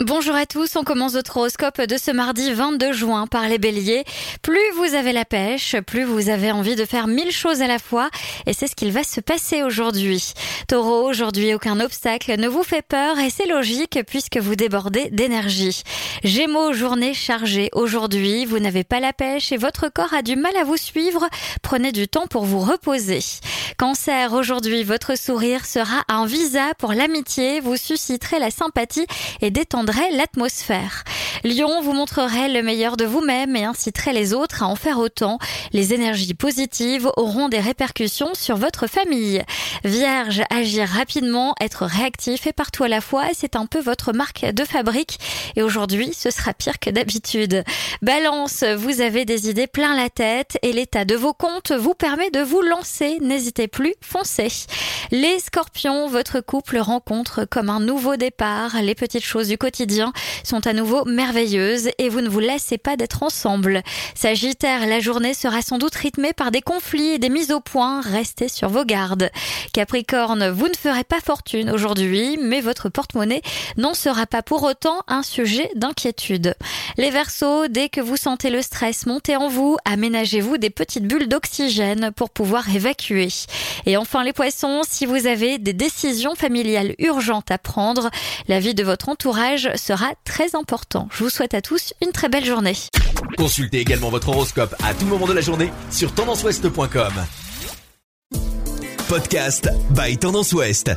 Bonjour à tous, on commence notre horoscope de ce mardi 22 juin par les béliers. Plus vous avez la pêche, plus vous avez envie de faire mille choses à la fois et c'est ce qu'il va se passer aujourd'hui. Taureau, aujourd'hui aucun obstacle ne vous fait peur et c'est logique puisque vous débordez d'énergie. Gémeaux, journée chargée aujourd'hui, vous n'avez pas la pêche et votre corps a du mal à vous suivre, prenez du temps pour vous reposer. Cancer, aujourd'hui votre sourire sera un visa pour l'amitié, vous susciterez la sympathie et détendrez l'atmosphère. Lion vous montrerez le meilleur de vous-même et inciterez les autres à en faire autant. Les énergies positives auront des répercussions sur votre famille. Vierge, agir rapidement, être réactif et partout à la fois, c'est un peu votre marque de fabrique et aujourd'hui ce sera pire que d'habitude. Balance, vous avez des idées plein la tête et l'état de vos comptes vous permet de vous lancer. N'hésitez plus, foncez. Les scorpions, votre couple rencontre comme un nouveau départ. Les petites choses du quotidien sont à nouveau merveilleuses et vous ne vous laissez pas d'être ensemble. Sagittaire, la journée sera sans doute rythmée par des conflits et des mises au point. Restez sur vos gardes. Capricorne, vous ne ferez pas fortune aujourd'hui, mais votre porte-monnaie n'en sera pas pour autant un sujet d'inquiétude. Les Verseaux, dès que vous sentez le stress monter en vous, aménagez-vous des petites bulles d'oxygène pour pouvoir évacuer. Et enfin les Poissons, si vous avez des décisions familiales urgentes à prendre, la vie de votre entourage sera très important. Je vous souhaite à tous une très belle journée. Consultez également votre horoscope à tout moment de la journée sur tendanceouest.com. Podcast by Tendance Ouest.